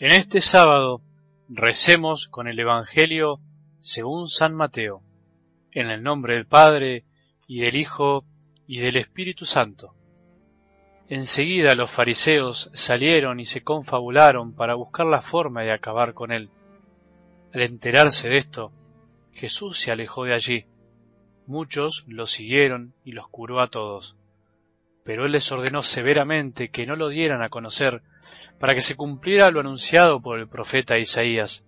En este sábado recemos con el Evangelio según San Mateo, en el nombre del Padre, y del Hijo, y del Espíritu Santo. Enseguida los fariseos salieron y se confabularon para buscar la forma de acabar con él. Al enterarse de esto, Jesús se alejó de allí. Muchos lo siguieron y los curó a todos. Pero él les ordenó severamente que no lo dieran a conocer, para que se cumpliera lo anunciado por el profeta Isaías.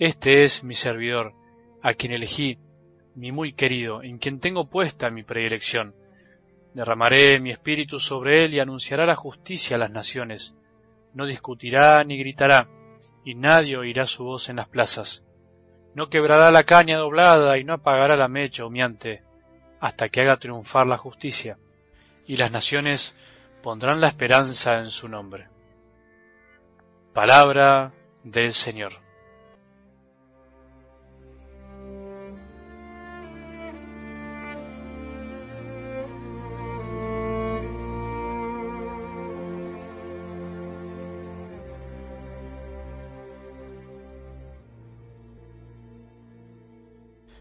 Este es mi servidor, a quien elegí, mi muy querido, en quien tengo puesta mi predilección. Derramaré mi espíritu sobre él y anunciará la justicia a las naciones. No discutirá ni gritará, y nadie oirá su voz en las plazas. No quebrará la caña doblada y no apagará la mecha humeante, hasta que haga triunfar la justicia, y las naciones pondrán la esperanza en su nombre. Palabra del Señor.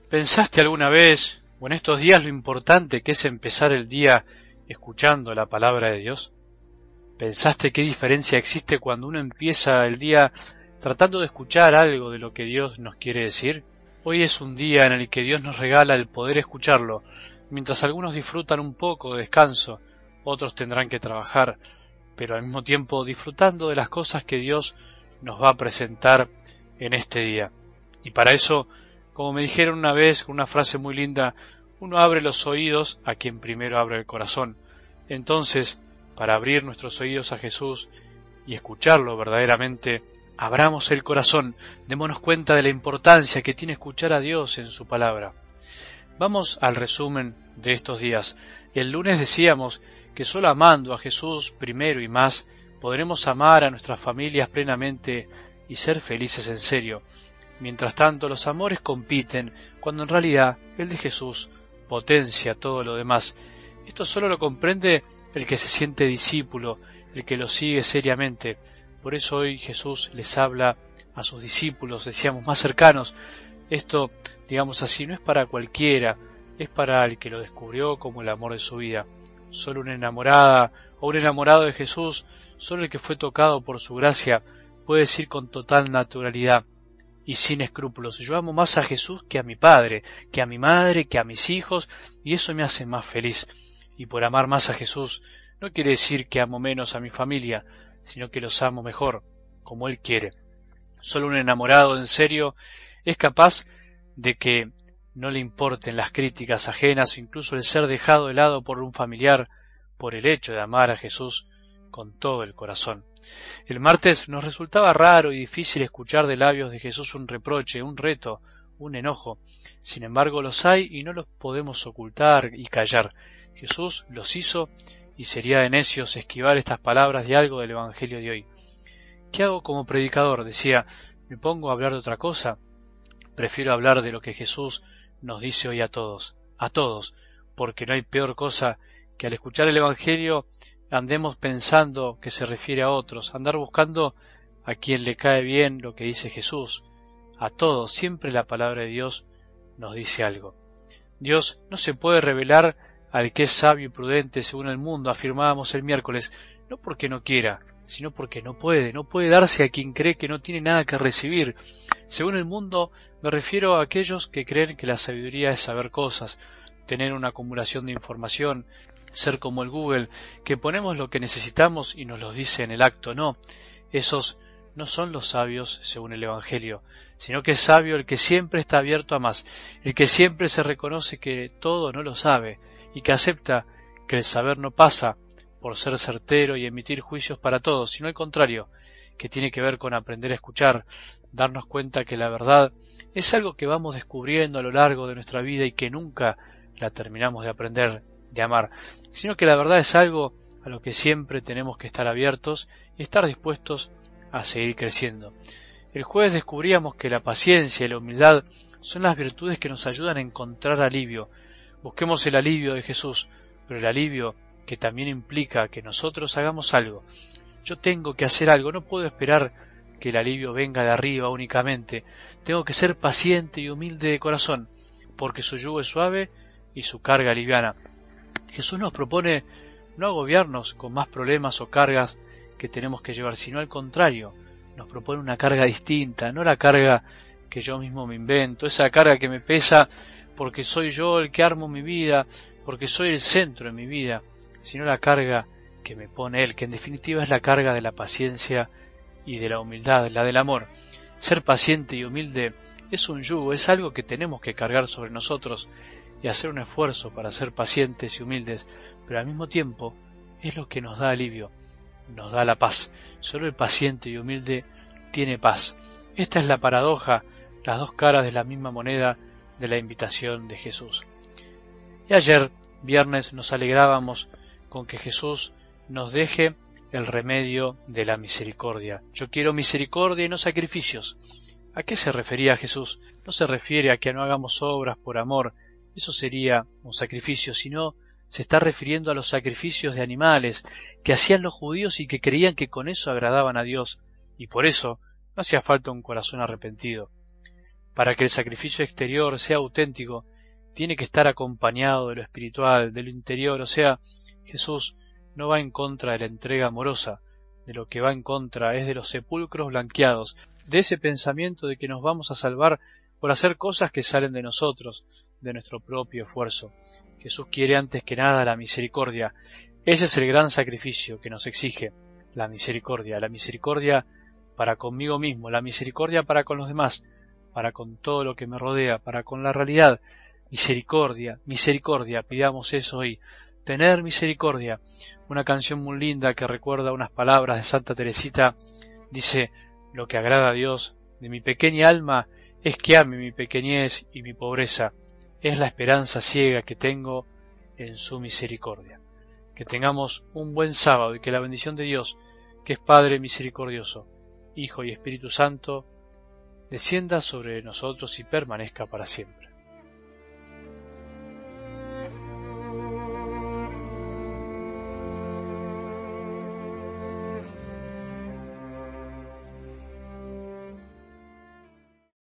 ¿Pensaste alguna vez, o en estos días, lo importante que es empezar el día escuchando la palabra de Dios? ¿Pensaste qué diferencia existe cuando uno empieza el día tratando de escuchar algo de lo que Dios nos quiere decir? Hoy es un día en el que Dios nos regala el poder escucharlo, mientras algunos disfrutan un poco de descanso, otros tendrán que trabajar, pero al mismo tiempo disfrutando de las cosas que Dios nos va a presentar en este día. Y para eso, como me dijeron una vez con una frase muy linda, uno abre los oídos a quien primero abre el corazón. Entonces, para abrir nuestros oídos a Jesús y escucharlo verdaderamente, abramos el corazón, démonos cuenta de la importancia que tiene escuchar a Dios en su palabra. Vamos al resumen de estos días. El lunes decíamos que solo amando a Jesús primero y más podremos amar a nuestras familias plenamente y ser felices en serio. Mientras tanto los amores compiten cuando en realidad el de Jesús potencia todo lo demás. Esto solo lo comprende el que se siente discípulo, el que lo sigue seriamente. Por eso hoy Jesús les habla a sus discípulos, decíamos, más cercanos. Esto, digamos así, no es para cualquiera, es para el que lo descubrió como el amor de su vida. Solo una enamorada o un enamorado de Jesús, solo el que fue tocado por su gracia, puede decir con total naturalidad y sin escrúpulos, yo amo más a Jesús que a mi padre, que a mi madre, que a mis hijos, y eso me hace más feliz. Y por amar más a Jesús no quiere decir que amo menos a mi familia, sino que los amo mejor, como Él quiere. Solo un enamorado en serio es capaz de que no le importen las críticas ajenas o incluso el ser dejado de lado por un familiar por el hecho de amar a Jesús con todo el corazón. El martes nos resultaba raro y difícil escuchar de labios de Jesús un reproche, un reto, un enojo. Sin embargo los hay y no los podemos ocultar y callar. Jesús los hizo y sería de necios esquivar estas palabras de algo del Evangelio de hoy. ¿Qué hago como predicador? decía, ¿me pongo a hablar de otra cosa? Prefiero hablar de lo que Jesús nos dice hoy a todos, a todos, porque no hay peor cosa que al escuchar el Evangelio andemos pensando que se refiere a otros, andar buscando a quien le cae bien lo que dice Jesús. A todos, siempre la palabra de Dios nos dice algo. Dios no se puede revelar al que es sabio y prudente según el mundo, afirmábamos el miércoles, no porque no quiera, sino porque no puede, no puede darse a quien cree que no tiene nada que recibir. Según el mundo me refiero a aquellos que creen que la sabiduría es saber cosas, tener una acumulación de información, ser como el Google, que ponemos lo que necesitamos y nos lo dice en el acto. No, esos no son los sabios según el Evangelio, sino que es sabio el que siempre está abierto a más, el que siempre se reconoce que todo no lo sabe, y que acepta que el saber no pasa por ser certero y emitir juicios para todos, sino al contrario, que tiene que ver con aprender a escuchar, darnos cuenta que la verdad es algo que vamos descubriendo a lo largo de nuestra vida y que nunca la terminamos de aprender, de amar, sino que la verdad es algo a lo que siempre tenemos que estar abiertos y estar dispuestos a seguir creciendo. El jueves descubríamos que la paciencia y la humildad son las virtudes que nos ayudan a encontrar alivio, Busquemos el alivio de Jesús, pero el alivio que también implica que nosotros hagamos algo. Yo tengo que hacer algo, no puedo esperar que el alivio venga de arriba únicamente. Tengo que ser paciente y humilde de corazón, porque su yugo es suave y su carga liviana. Jesús nos propone no agobiarnos con más problemas o cargas que tenemos que llevar, sino al contrario, nos propone una carga distinta, no la carga que yo mismo me invento, esa carga que me pesa porque soy yo el que armo mi vida, porque soy el centro de mi vida, sino la carga que me pone Él, que en definitiva es la carga de la paciencia y de la humildad, la del amor. Ser paciente y humilde es un yugo, es algo que tenemos que cargar sobre nosotros y hacer un esfuerzo para ser pacientes y humildes, pero al mismo tiempo es lo que nos da alivio, nos da la paz. Solo el paciente y humilde tiene paz. Esta es la paradoja, las dos caras de la misma moneda de la invitación de Jesús. Y ayer, viernes, nos alegrábamos con que Jesús nos deje el remedio de la misericordia. Yo quiero misericordia y no sacrificios. ¿A qué se refería Jesús? No se refiere a que no hagamos obras por amor, eso sería un sacrificio, sino se está refiriendo a los sacrificios de animales que hacían los judíos y que creían que con eso agradaban a Dios, y por eso no hacía falta un corazón arrepentido. Para que el sacrificio exterior sea auténtico, tiene que estar acompañado de lo espiritual, de lo interior, o sea, Jesús no va en contra de la entrega amorosa, de lo que va en contra es de los sepulcros blanqueados, de ese pensamiento de que nos vamos a salvar por hacer cosas que salen de nosotros, de nuestro propio esfuerzo. Jesús quiere antes que nada la misericordia. Ese es el gran sacrificio que nos exige, la misericordia, la misericordia para conmigo mismo, la misericordia para con los demás, para con todo lo que me rodea, para con la realidad. Misericordia, misericordia, pidamos eso hoy. Tener misericordia. Una canción muy linda que recuerda unas palabras de Santa Teresita dice, lo que agrada a Dios de mi pequeña alma es que ame mi pequeñez y mi pobreza. Es la esperanza ciega que tengo en su misericordia. Que tengamos un buen sábado y que la bendición de Dios, que es Padre misericordioso, Hijo y Espíritu Santo, descienda sobre nosotros y permanezca para siempre.